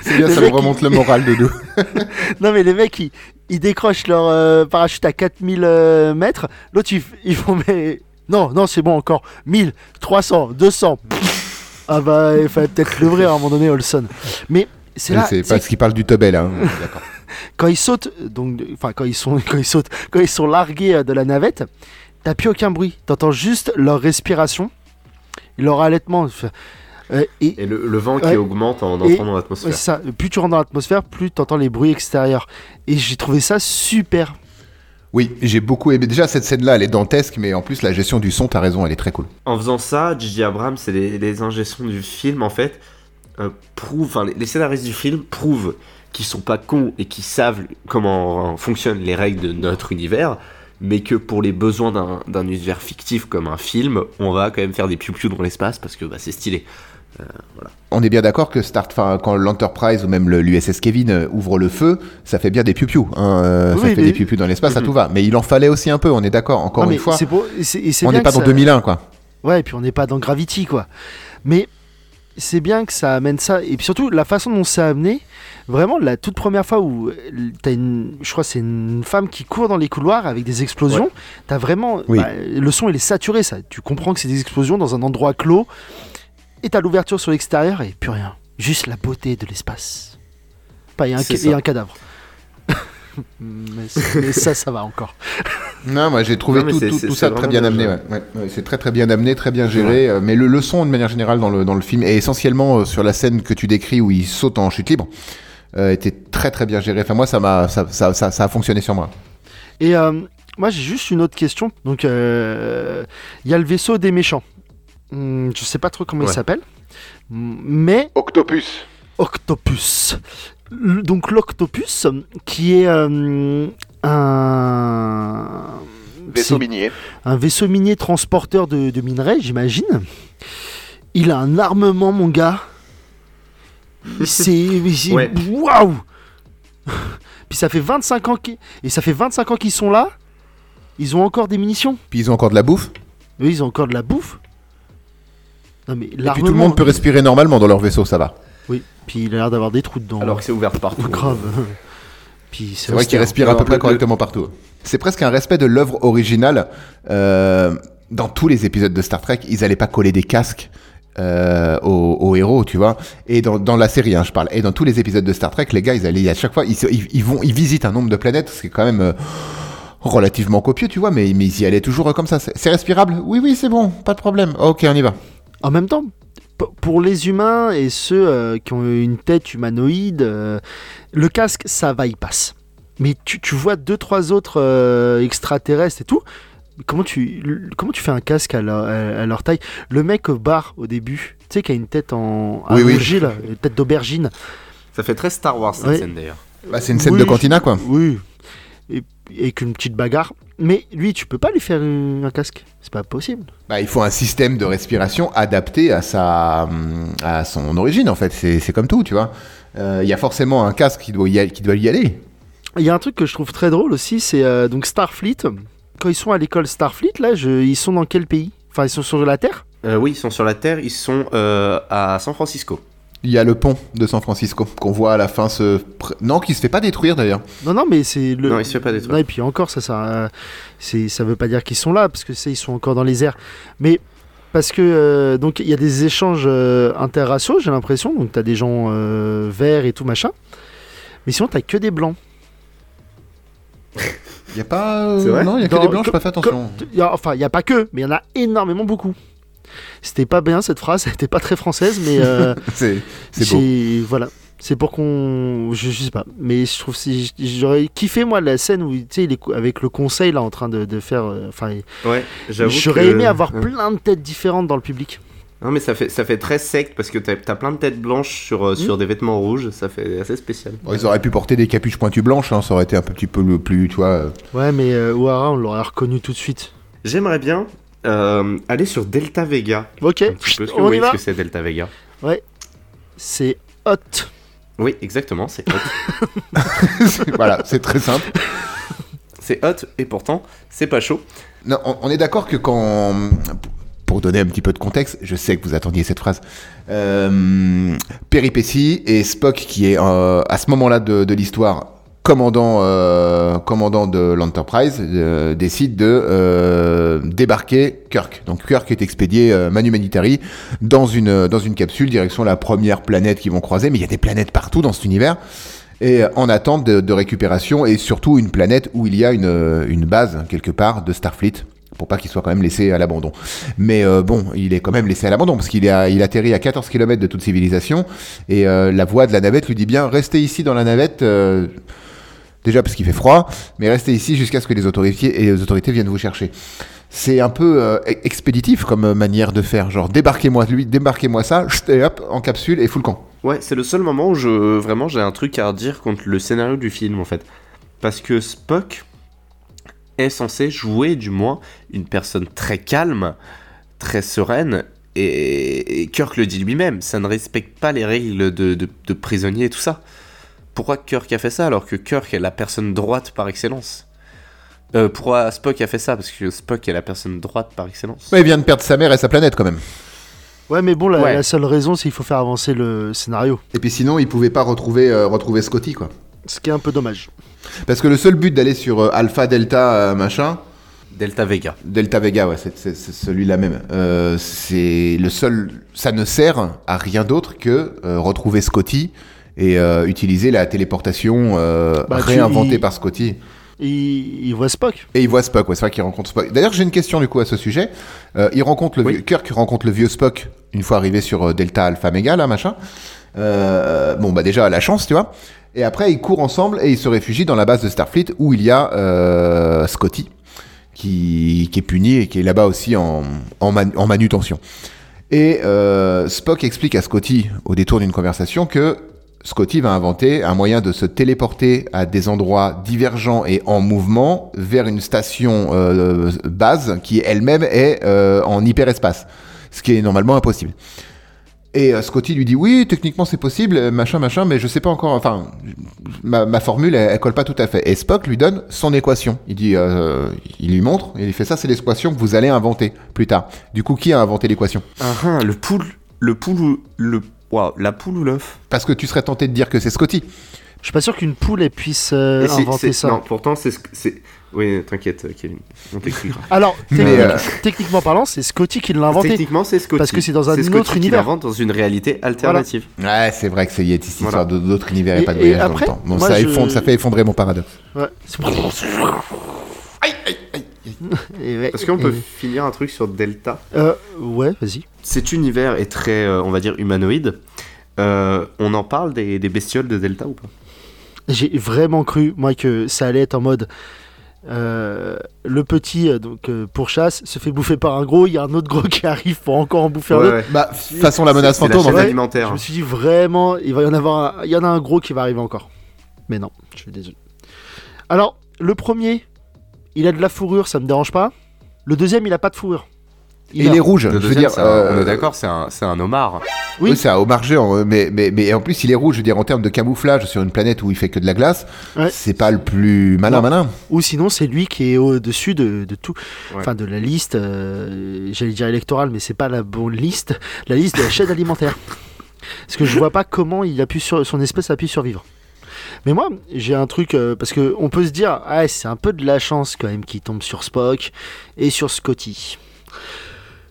C'est bien, Les ça me remonte le moral de deux. Non, mais les mecs, ils, ils décrochent leur euh, parachute à 4000 euh, mètres. L'autre, ils, ils font, mais. Non, non, c'est bon, encore. 1000, 300, 200. Pff. Ah bah, il fallait peut-être l'ouvrir à un moment donné, Olson. Mais c'est là, C'est parce qu'il parle du teubé là. hein. D'accord. quand ils sautent, donc, de- enfin, quand ils sont, quand ils sautent, quand ils sont largués euh, de la navette, t'as plus aucun bruit. T'entends juste leur respiration, leur allaitement. Euh, et, Et le, le vent Ouais. qui augmente en Et- entrant dans Ouais, l'atmosphère. c'est ça. Plus tu rentres dans l'atmosphère, plus tu entends les bruits extérieurs. Et j'ai trouvé ça super. Oui, j'ai beaucoup aimé. Déjà, cette scène-là, elle est dantesque, mais en plus, la gestion du son, t'as raison, elle est très cool. En faisant ça, J.J. Abrams et les, les du film, en fait, euh, prouvent, enfin, les, les scénaristes du film prouvent qu'ils sont pas cons et qu'ils savent comment euh, fonctionnent les règles de notre univers, mais que pour les besoins d'un d'un univers fictif comme un film, on va quand même faire des piou-piou dans l'espace parce que bah, c'est stylé. On est bien d'accord que Start, quand l'Enterprise ou même le- l'USS Kevin euh, ouvre le feu, ça fait bien des piou hein, euh, Oui, ça fait mais- des piou dans l'espace, ça Mhm. tout va. Mais il en fallait aussi un peu, on est d'accord. Encore Non, une mais fois, c'est beau- et c'est- et c'est on n'est pas dans ça- 2001, quoi. Ouais, et puis on n'est pas dans Gravity, quoi. Mais c'est bien que ça amène ça. Et puis surtout, la façon dont c'est amené, vraiment, la toute première fois où euh, t'as une. Je crois que c'est une femme qui court dans les couloirs avec des explosions. T'as vraiment. Oui. bah, le son, il est saturé, ça. Tu comprends que c'est des explosions dans un endroit clos. Et t'as l'ouverture sur l'extérieur et plus rien. Juste la beauté de l'espace. Pas, il y a un, et ça. un cadavre. mais, ça, ça va encore. Non, moi j'ai trouvé Non, tout, ça très bien amené. bien Ouais. Ouais, ouais, c'est très très bien amené, très bien géré. euh, Mais le, le son, de manière générale, dans le, dans le film, et essentiellement euh, sur la scène que tu décris où il saute en chute libre, euh, était très très bien géré. Enfin, moi, ça, m'a, ça, ça, ça, ça a fonctionné sur moi. Et euh, moi, j'ai juste une autre question. Donc, euh, il y a le vaisseau des méchants. Hum, je sais pas trop comment il s'appelle. Mais Octopus. Octopus. Donc, l'Octopus, qui est euh, un. c'est minier. un vaisseau minier transporteur de, de minerais, j'imagine. Il a un armement, mon gars. C'est. Waouh! Puis ça fait 25 ans qu'ils... Et ça fait 25 ans qu'ils sont là. Ils ont encore des munitions. Puis ils ont encore de la bouffe. Eux, ils ont encore de la bouffe. Non mais Et puis tout le monde peut respirer normalement dans leur vaisseau, ça va. Oui, puis il a l'air d'avoir des trous dedans. Alors que c'est ouvert partout. grave. Puis C'est vrai qu'ils austère. respirent à peu près le- correctement partout. C'est presque un respect de l'œuvre originale. Euh, dans tous les épisodes de Star Trek, ils allaient pas coller des casques euh, aux, aux héros, tu vois. Et dans, dans la série, hein, je parle. Et dans tous les épisodes de Star Trek, les gars, ils allaient à chaque fois, ils, se- ils, ils vont, ils visitent un nombre de planètes, ce qui est quand même euh, relativement copieux, tu vois. Mais, mais ils y allaient toujours comme ça. C'est respirable? Oui, oui, c'est bon, pas de problème. Ok, on y va. En même temps, pour les humains et ceux euh, qui ont une tête humanoïde, euh, le casque, ça va, il passe. Mais tu, tu vois deux, trois autres euh, extraterrestres et tout, comment tu, comment tu fais un casque à leur, à- à leur taille? Le mec au bar au début, tu sais, qui a une tête en Oui, oui. allongée, là, une tête d'aubergine. Ça fait très Star Wars cette Ouais. scène d'ailleurs. Bah, c'est une scène Oui, de cantina, quoi. Oui. Et, et qu'une petite bagarre. Mais lui, tu peux pas lui faire une- un casque. C'est pas possible. Bah, il faut un système de respiration adapté à, sa, à son origine, en fait. C'est c'est comme tout, tu vois. Euh, Il y a forcément un casque qui doit y, aller- qui doit y aller. Il y a un truc que je trouve très drôle aussi, c'est euh, donc Starfleet. Quand ils sont à l'école Starfleet, là, je- ils sont dans quel pays? Enfin, ils sont sur la Terre? Euh, oui, ils sont sur la Terre, ils sont euh, à San Francisco. Il y a le pont de San Francisco qu'on voit à la fin se... pr- Non, qui se fait pas détruire, d'ailleurs. Non, non, mais c'est le. Non, il se fait pas détruire. Non, et puis encore, ça, ça, c'est, ça veut pas dire qu'ils sont là, parce que c'est, ils sont encore dans les airs. Mais parce que euh, donc il y a des échanges euh, interraciaux, j'ai l'impression. Donc t'as des gens euh, verts et tout machin. Mais sinon t'as que des blancs. Il y a pas... euh, C'est vrai Non, il y a que Dans- des blancs, comme- pas fait attention. Il y a- enfin, il y a pas que, mais il y en a énormément beaucoup. C'était pas bien cette phrase, elle était pas très française, mais euh, C'est c'est beau. voilà. C'est pour qu'on, je, je sais pas, mais je trouve que j'aurais kiffé moi la scène où tu sais il est avec le conseil là en train de, de faire, euh, enfin Ouais, j'avoue. J'aurais que- aimé avoir Ouais. plein de têtes différentes dans le public. Non, mais ça fait, ça fait très secte parce que t'as as plein de têtes blanches sur, euh, sur des vêtements rouges, ça fait assez spécial. Bon, ils auraient pu porter des capuches pointues blanches, hein, ça aurait été un petit peu le plus, tu vois... euh, Ouais, mais euh, Ouara, on l'aurait reconnu tout de suite. J'aimerais bien euh, aller sur Delta Vega. Ok, Un petit peu. Est-ce que vous on y va. ce que c'est Delta Vega C'est hot. Oui, exactement, c'est hot. voilà, c'est très simple. c'est hot et pourtant, c'est pas chaud. Non, on, on est d'accord que quand... Pour donner un petit peu de contexte, je sais que vous attendiez cette phrase. Euh, péripétie et Spock, qui est euh, à ce moment-là de, de l'histoire commandant, euh, commandant de l'Enterprise, euh, décide de euh, débarquer Kirk. Donc Kirk est expédié euh, manu dans une, dans une capsule direction la première planète qu'ils vont croiser. Mais il y a des planètes partout dans cet univers. Et euh, en attente de, de récupération et surtout une planète où il y a une, euh, une base quelque part de Starfleet pour pas qu'il soit quand même laissé à l'abandon. Mais euh, bon, il est quand même laissé à l'abandon parce qu'il est il atterrit à 14 km de toute civilisation et euh, la voix de la navette lui dit bien restez ici dans la navette euh, déjà parce qu'il fait froid, mais restez ici jusqu'à ce que les autorités et les autorités viennent vous chercher. C'est un peu euh, e- expéditif comme euh, manière de faire, genre débarquez-moi lui, débarquez-moi ça, et hop en capsule et full camp. Ouais, c'est le seul moment où je vraiment j'ai un truc à redire contre le scénario du film en fait. Parce que Spock est censé jouer du moins une personne très calme, très sereine, et, Kirk le dit lui-même, ça ne respecte pas les règles de, de, de prisonnier et tout ça. Pourquoi Kirk a fait ça alors que Kirk est la personne droite par excellence euh, Pourquoi Spock a fait ça Parce que Spock est la personne droite par excellence. Mais il vient de perdre sa mère et sa planète quand même. Ouais, mais bon, la, Ouais. la seule raison, c'est qu'il faut faire avancer le scénario. Et puis sinon, il pouvait pas retrouver, euh, retrouver Scotty quoi. Ce qui est un peu dommage. Parce que le seul but d'aller sur euh, Alpha, Delta, euh, machin, Delta Vega. Delta Vega, ouais, c'est, celui-là même. Euh, c'est le seul. Ça ne sert à rien d'autre que euh, retrouver Scotty et euh, utiliser la téléportation euh, Bah, réinventée par Scotty. Il, il voit Spock. Et il voit Spock, ouais, c'est vrai qu'il rencontre Spock. D'ailleurs, j'ai une question du coup à ce sujet. Euh, il rencontre le Oui. vieux, Kirk rencontre le vieux Spock une fois arrivé sur Delta Alpha Mega, là, machin. Euh, bon, bah déjà, la chance, tu vois. Et après, ils courent ensemble et ils se réfugient dans la base de Starfleet où il y a euh, Scotty qui, qui est puni et qui est là-bas aussi en, en, man- en manutention. Et Spock explique à Scotty, au détour d'une conversation, que Scotty va inventer un moyen de se téléporter à des endroits divergents et en mouvement vers une station euh, base qui elle-même est euh, en hyperespace, ce qui est normalement impossible. Et euh, Scotty lui dit oui, techniquement c'est possible, machin, machin, mais je sais pas encore. Enfin, ma, formule, elle, elle colle pas tout à fait. Et Spock lui donne son équation. Il dit, il lui montre, et il fait ça, c'est l'équation que vous allez inventer plus tard. Du coup, qui a inventé l'équation? Ah, ah, le poule, le poule ou le, waouh, la poule ou l'œuf Parce que tu serais tenté de dire que c'est Scotty. Je suis pas sûr qu'une poule elle puisse euh, inventer ça. Non, pourtant c'est, oui, t'inquiète, Kevin, on t'expliquera. Alors, technique- euh, techniquement parlant, c'est Scotty qui l'a inventé. Techniquement, c'est Scotty. Parce que c'est dans un Scotty autre qui univers. l'invente dans une réalité alternative. Ouais, c'est vrai que c'est y a cette histoire Voilà. de- d'autres univers et, Et- pas de et voyage après, dans le temps. Ça, je- effondre- ça fait effondrer mon paradoxe. Ouais. Et ouais, Est-ce qu'on peut et- finir un truc sur Delta Euh, ouais, vas-y. Cet univers est très, euh, on va dire, humanoïde. Euh, on en parle des, des bestioles de Delta ou pas? J'ai vraiment cru, moi, que ça allait être en mode. Euh, le petit, donc euh, pourchasse, se fait bouffer par un gros. Il y a un autre gros qui arrive pour encore en bouffer un Ouais, autre. ouais. Bah, façon la menace fantôme, en fait. alimentaire. Je me suis dit vraiment, il va y en avoir, un- il y en a un gros qui va arriver encore. Mais non, je suis désolé. Alors, le premier, il a de la fourrure, ça me dérange pas. Le deuxième, il a pas de fourrure. Il est rouge. Le je veux deuxième, dire, c'est un- euh, on est d'accord, c'est un, c'est un homard. Oui. Oui, c'est un homard géant, euh, mais, mais, mais en plus il est rouge, je veux dire, en termes de camouflage sur une planète où il fait que de la glace, Ouais. c'est pas le plus malin Non. malin. Ou sinon, c'est lui qui est au-dessus de, de tout. Ouais. Enfin, de la liste, euh, j'allais dire électorale, mais c'est pas la bonne liste. La liste de la chaîne alimentaire. Parce que je vois pas comment il a pu sur, son espèce a pu survivre. Mais moi, j'ai un truc, euh, parce que on peut se dire, ah, c'est un peu de la chance quand même qui tombe sur Spock et sur Scotty.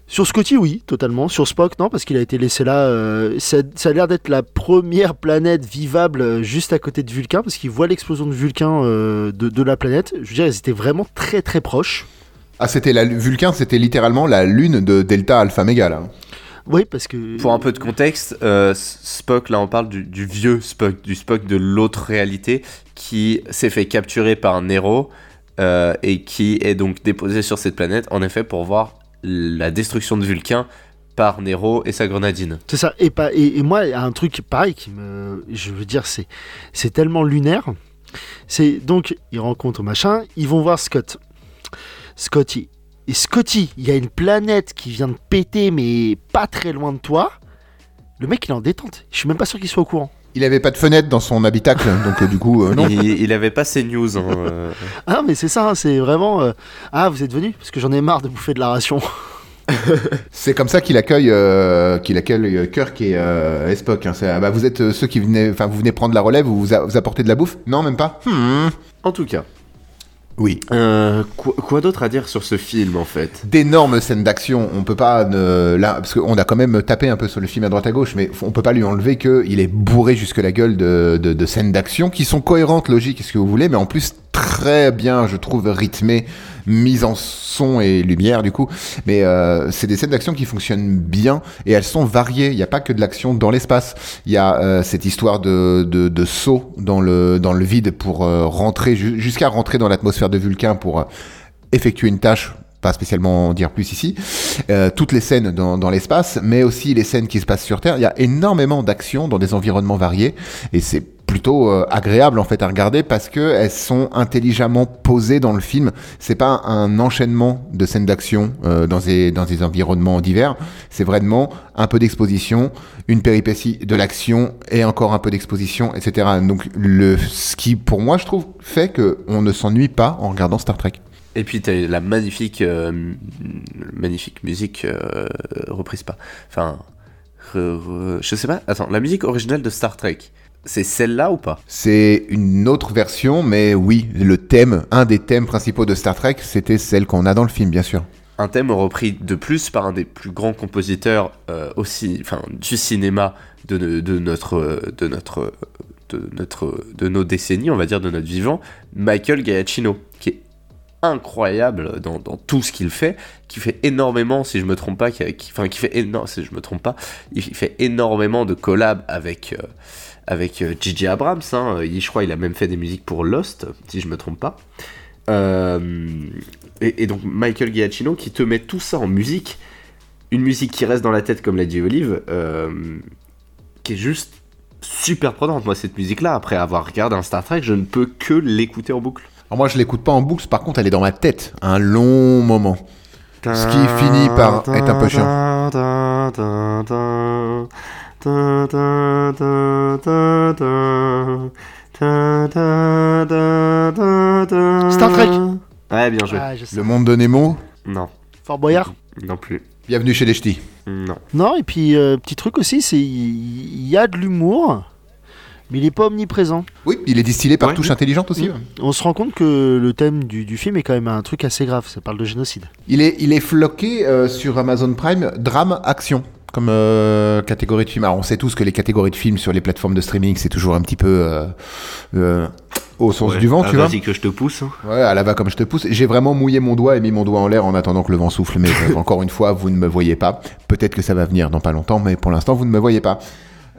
Sur Scotty, oui, totalement. Sur Spock, non, parce qu'il a été laissé là. euh, ça, a l'air d'être la première planète vivable euh, juste à côté de Vulcain, parce qu'il voit l'explosion de Vulcain de, la planète. Je veux dire, ils étaient vraiment très très proches. Ah, c'était la Vulcain, c'était littéralement la lune de Delta Alpha Méga là. Oui, parce que. Pour un peu de contexte, euh, Spock, là on parle du, du vieux Spock, du Spock de l'autre réalité, qui s'est fait capturer par Nero euh, et qui est donc déposé sur cette planète, en effet, pour voir la destruction de Vulcain par Nero et sa grenadine. C'est ça. Et, pas, et, et moi, il y a un truc pareil qui me. Je veux dire, c'est, c'est tellement lunaire. C'est donc, ils rencontrent machin, ils vont voir Scott. Scotty. Et Scotty, il y a une planète qui vient de péter, mais pas très loin de toi. Le mec, il est en détente. Je suis même pas sûr qu'il soit au courant. Il avait pas de fenêtre dans son habitacle, donc euh, du coup, euh, non. Il, il avait pas ses news. hein, euh. Ah, mais c'est ça, hein, c'est vraiment. euh, Ah, vous êtes venu Parce que j'en ai marre de bouffer de la ration. C'est comme ça qu'il accueille, euh, qu'il accueille Kirk et, euh, Spock. hein. Ah, bah, vous êtes ceux qui venaient, enfin, vous venez prendre la relève, vous vous, a- vous apportez de la bouffe? Non, même pas. Hmm. En tout cas, Oui. euh, quoi, quoi d'autre à dire sur ce film en fait? D'énormes scènes d'action. On peut pas ne, là parce qu'on a quand même tapé un peu sur le film à droite à gauche, mais on peut pas lui enlever que il est bourré jusque la gueule de, de, de scènes d'action qui sont cohérentes, logiques, ce que vous voulez, mais en plus très bien, je trouve rythmées, mises en son et lumière du coup. Mais euh, c'est des scènes d'action qui fonctionnent bien et elles sont variées. Il n'y a pas que de l'action dans l'espace. Il y a euh, cette histoire de, de, saut dans le dans le vide pour euh, rentrer ju- jusqu'à rentrer dans l'atmosphère de Vulcain pour effectuer une tâche, pas spécialement en dire plus ici, euh, toutes les scènes dans, dans l'espace, mais aussi les scènes qui se passent sur Terre. Il y a énormément d'actions dans des environnements variés, et c'est plutôt euh, agréable en fait à regarder parce que elles sont intelligemment posées dans le film. C'est pas un enchaînement de scènes d'action euh, dans des dans des environnements divers. C'est vraiment un peu d'exposition, une péripétie de l'action et encore un peu d'exposition, etc. Donc le ce qui pour moi je trouve fait que on ne s'ennuie pas en regardant Star Trek. Et puis t'as la magnifique, euh, magnifique musique euh, reprise pas. Enfin, re- re- je sais pas. Attends, la musique originale de Star Trek, c'est celle-là ou pas? C'est une autre version, mais oui, le thème, un des thèmes principaux de Star Trek, c'était celle qu'on a dans le film, bien sûr. Un thème repris de plus par un des plus grands compositeurs euh, aussi, enfin, du cinéma de, ne- de notre, de notre, de notre, de nos décennies, on va dire, de notre vivant, Michael Giacchino, incroyable dans, tout ce qu'il fait, qui fait énormément, si je me trompe pas, qui, enfin qui fait si je me trompe pas, il fait énormément de collabs avec euh, avec euh, J.J. Abrams. Hein. Je crois il a même fait des musiques pour Lost, si je me trompe pas. Euh, et, donc Michael Giacchino qui te met tout ça en musique, une musique qui reste dans la tête comme l'a dit Olive, euh, qui est juste super prenante. Moi cette musique-là, après avoir regardé un Star Trek, je ne peux que l'écouter en boucle. Alors moi, je l'écoute pas en boucle, par contre, elle est dans ma tête un long moment. Ce qui finit par être un peu chiant. Star Trek. Ouais, bien joué. Ah, je sais. Le monde de Nemo, Non, Fort Boyard. non plus. bienvenue chez les ch'tis. Non. Non, et puis, euh, petit truc aussi, c'est il y a de l'humour, mais il est pas omniprésent. Oui, il est distillé par Ouais. touche intelligente aussi. Mm. ouais. On se rend compte que le thème du, du film est quand même un truc assez grave. Ça parle de génocide. Il est, il est floqué euh, sur Amazon Prime, drame, action, comme euh, catégorie de film. Alors on sait tous que les catégories de films sur les plateformes de streaming, c'est toujours un petit peu euh, euh, au sens Ouais. du vent, Ah, tu vois. Vas-y que je te pousse. hein. Ouais, à la va comme je te pousse. J'ai vraiment mouillé mon doigt et mis mon doigt en l'air en attendant que le vent souffle. Mais euh, encore une fois, vous ne me voyez pas. Peut-être que ça va venir dans pas longtemps, mais pour l'instant, vous ne me voyez pas.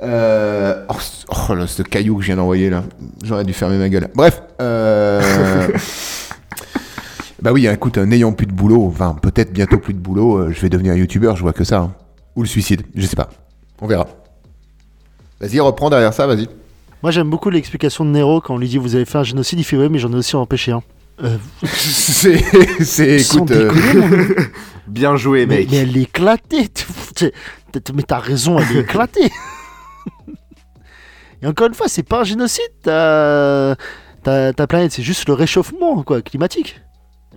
Euh... Oh, oh là, ce caillou que je viens d'envoyer là. J'aurais dû fermer ma gueule. Bref. Euh... Bah oui, écoute, n'ayant plus de boulot, enfin peut-être bientôt plus de boulot, euh, je vais devenir youtubeur, je vois que ça. hein. Ou le suicide, je sais pas. On verra. Vas-y, reprends derrière ça, vas-y. Moi, j'aime beaucoup l'explication de Nero quand on lui dit Vous avez fait un génocide. Il fait Oui, mais j'en ai aussi empêché un. Euh, c'est, écoute, euh, déconner. Bien joué, mais, mec. mais elle est éclatée. Mais t'as raison, elle est éclatée. Et encore une fois, c'est pas un génocide. Ta, ta, planète, c'est juste le réchauffement quoi, climatique.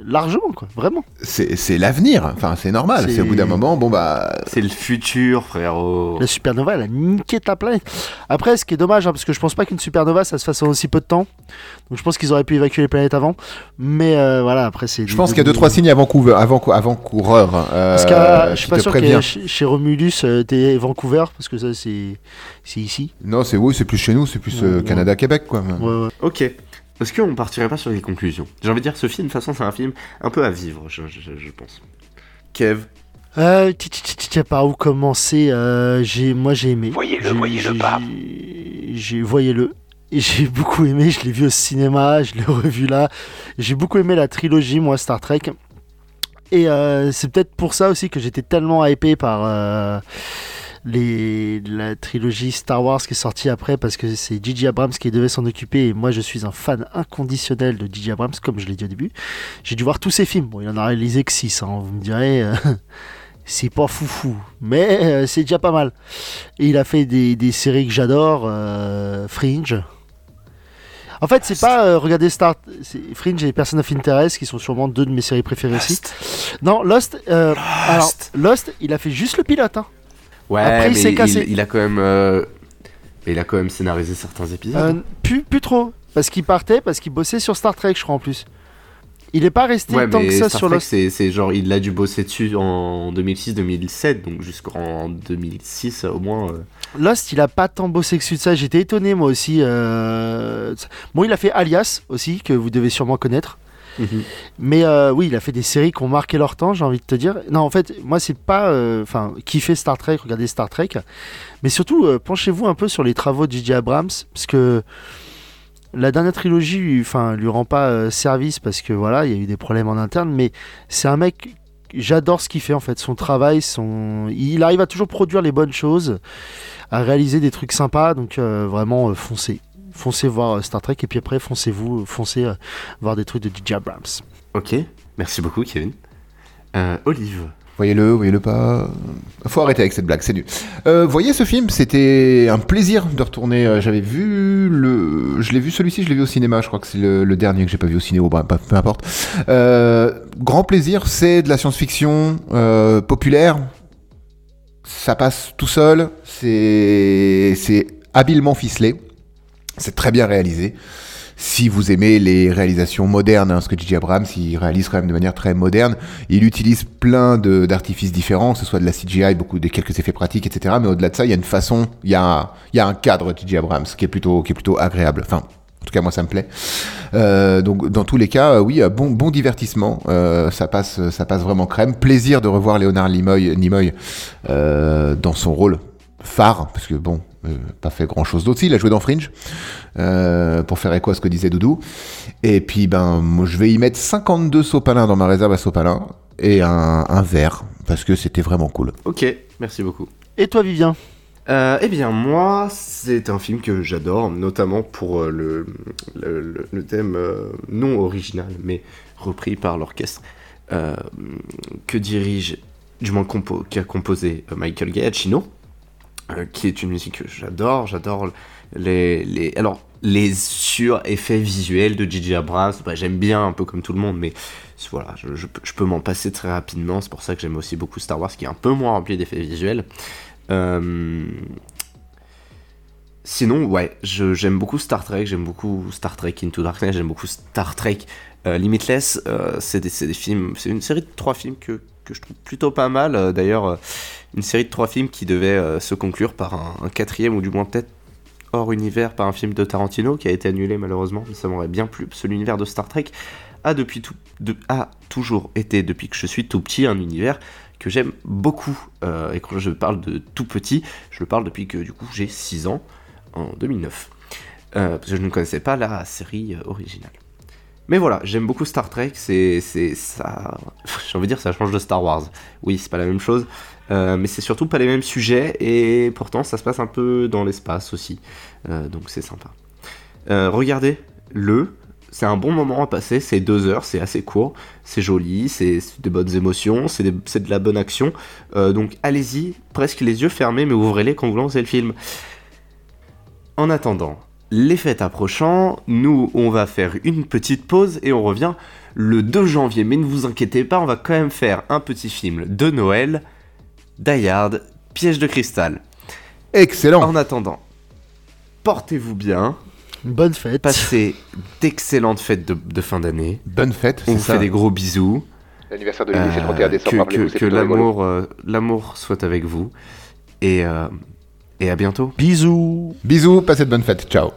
Largement, quoi, vraiment. c'est, c'est l'avenir. Enfin, c'est normal. C'est- au bout d'un moment, bon bah. C'est le futur, frérot. La supernova, elle a niqué ta planète. Après, ce qui est dommage, hein, parce que je pense pas qu'une supernova, ça se fasse en aussi peu de temps. Donc je pense qu'ils auraient pu évacuer les planètes avant. Mais euh, voilà, après, c'est. Je pense qu'il y a deux trois signes avant coureur, avant, avant coureur. euh, Parce que euh, je suis pas sûr que chez, chez Romulus, euh, t'es Vancouver, parce que ça, c'est c'est ici. Non, c'est oui, c'est plus chez nous, c'est plus Ouais, euh, ouais. Canada-Québec, quoi. Ouais, ouais. Ok. Est-ce qu'on partirait pas sur les conclusions J'ai envie de dire, ce film, de toute façon, c'est un film un peu à vivre, je, je- je pense. Kev Euh, par où commencer euh, j'ai, Moi, j'ai aimé. Voyez-le, J'ai- voyez-le j'ai- pas. j'ai- voyez-le. J'ai beaucoup aimé, je l'ai vu au cinéma, je l'ai revu là. J'ai beaucoup aimé la trilogie, moi, Star Trek. Et euh, c'est peut-être pour ça aussi que j'étais tellement hypé par euh, les, la trilogie Star Wars qui est sortie après, parce que c'est J.J. Abrams qui devait s'en occuper. Et moi, je suis un fan inconditionnel de J.J. Abrams, comme je l'ai dit au début. J'ai dû voir tous ses films. Bon, il en a réalisé que 6, vous me direz. euh, c'est pas foufou, mais euh, c'est déjà pas mal. Et il a fait des, des séries que j'adore, euh, Fringe. En fait, c'est pas euh, regarder Star Fringe et Person of Interest qui sont sûrement deux de mes séries préférées aussi. Non, Lost. euh, Alors, Lost, il a fait juste le pilote. Hein. Ouais, Après, il mais s'est cassé. il a quand même... euh, Il a quand même scénarisé certains épisodes. Euh, plus, plus trop, parce qu'il partait, parce qu'il bossait sur Star Trek, je crois en plus. Il est pas resté ouais, tant mais que ça Star sur Trek, Lost. c'est c'est genre, il a dû bosser dessus en 2006-2007, donc jusqu'en 2006 au moins. euh. Lost, il a pas tant bossé que ça. J'étais étonné moi aussi. euh, Bon, il a fait Alias aussi, que vous devez sûrement connaître. Mais euh, oui, il a fait des séries qui ont marqué leur temps, j'ai envie de te dire. Non, en fait, moi, c'est pas. euh, Enfin, kiffer Star Trek, regarder Star Trek. Mais surtout, euh, penchez-vous un peu sur les travaux de J.J. Abrams, parce que la dernière trilogie, enfin, lui rend pas euh, service parce que voilà, il y a eu des problèmes en interne. Mais c'est un mec. J'adore ce qu'il fait en fait, son travail, son, il arrive à toujours produire les bonnes choses, à réaliser des trucs sympas. Donc euh, vraiment, euh, foncez, foncez voir euh, Star Trek et puis après foncez-vous, euh, foncez euh, voir des trucs de J.J. Abrams. Ok, merci beaucoup Kevin. Euh, Olive. Voyez-le, voyez-le pas. Faut arrêter avec cette blague, c'est nul. Euh, voyez ce film, c'était un plaisir de retourner. J'avais vu le, je l'ai vu celui-ci, je l'ai vu au cinéma. Je crois que c'est le, le dernier que j'ai pas vu au cinéma. Bah, peu, peu importe. Euh, grand plaisir, c'est de la science-fiction euh, populaire. Ça passe tout seul. C'est, c'est habilement ficelé. C'est très bien réalisé. Si vous aimez les réalisations modernes, hein, ce que J.J. Abrams, il réalise quand même de manière très moderne. Il utilise plein de- d'artifices différents, que ce soit de la CGI, beaucoup des quelques effets pratiques, etc. Mais au-delà de ça, il y a une façon, il y a un, il y a un cadre J.J. Abrams qui est plutôt, qui est plutôt agréable. Enfin, en tout cas, moi, ça me plaît. Euh, donc, dans tous les cas, euh, oui, euh, bon, bon divertissement. Ça passe, ça passe vraiment crème. Plaisir de revoir Léonard Nimoy, Nimoy dans son rôle phare, parce que bon, pas fait grand chose d'autre. Si, il a joué dans Fringe, euh, pour faire écho à ce que disait Doudou. Et puis, ben, moi, je vais y mettre 52 sopalins dans ma réserve à sopalins et un, un verre, parce que c'était vraiment cool. Ok, merci beaucoup. Et toi, Vivien? Euh, eh bien, moi, c'est un film que j'adore, notamment pour euh, le, le, le- le thème euh, non original, mais repris par l'orchestre euh, que dirige, du moins compo, qui a composé euh, Michael Giacchino, euh, qui est une musique que j'adore. J'adore les, les, alors, les sur-effets visuels de J.J. Abrams. Bah, j'aime bien, un peu comme tout le monde, mais voilà, je, je peux- m'en passer très rapidement. C'est pour ça que j'aime aussi beaucoup Star Wars, qui est un peu moins rempli d'effets visuels. Euh, Sinon, ouais, j'aime beaucoup Star Trek, j'aime beaucoup Star Trek Into Darkness, j'aime beaucoup Star Trek euh, Limitless. Euh, c'est des, des films, c'est une série de trois films que, que je trouve plutôt pas mal. Euh, D'ailleurs, euh, une série de trois films qui devait euh, se conclure par un, quatrième ou du moins peut-être hors univers par un film de Tarantino qui a été annulé malheureusement, mais ça m'aurait bien plu parce que l'univers de Star Trek a depuis tout, a toujours été depuis que je suis tout petit un univers que j'aime beaucoup. Euh, et quand je parle de tout petit, je le parle depuis que du coup j'ai 6 ans en 2009. Euh, parce que je ne connaissais pas la série originale. Mais voilà, j'aime beaucoup Star Trek, c'est ça j'ai envie de dire ça change de Star Wars. Oui, c'est pas la même chose, euh, mais c'est surtout pas les mêmes sujets et pourtant ça se passe un peu dans l'espace aussi. Euh, donc c'est sympa. Euh, regardez le c'est un bon moment à passer, c'est deux heures, c'est assez court, c'est joli, c'est des bonnes émotions, c'est de la bonne action. Donc allez-y, presque les yeux fermés, mais ouvrez-les quand vous lancez le film. En attendant, les fêtes approchant, nous on va faire une petite pause et on revient le 2 janvier. Mais ne vous inquiétez pas, on va quand même faire un petit film de Noël, Die Hard, Piège de cristal. Excellent. En attendant, portez-vous bien, Bonne fête. passez d'excellentes fêtes de, de fin d'année. Bonne fête. On vous ça. fait des gros bisous. L'anniversaire de Lily, c'est le Euh, 31 décembre. que que- l'amour euh, l'amour soit avec vous. Et, euh, et à bientôt. Bisous. Bisous, passez de bonnes fêtes. Ciao.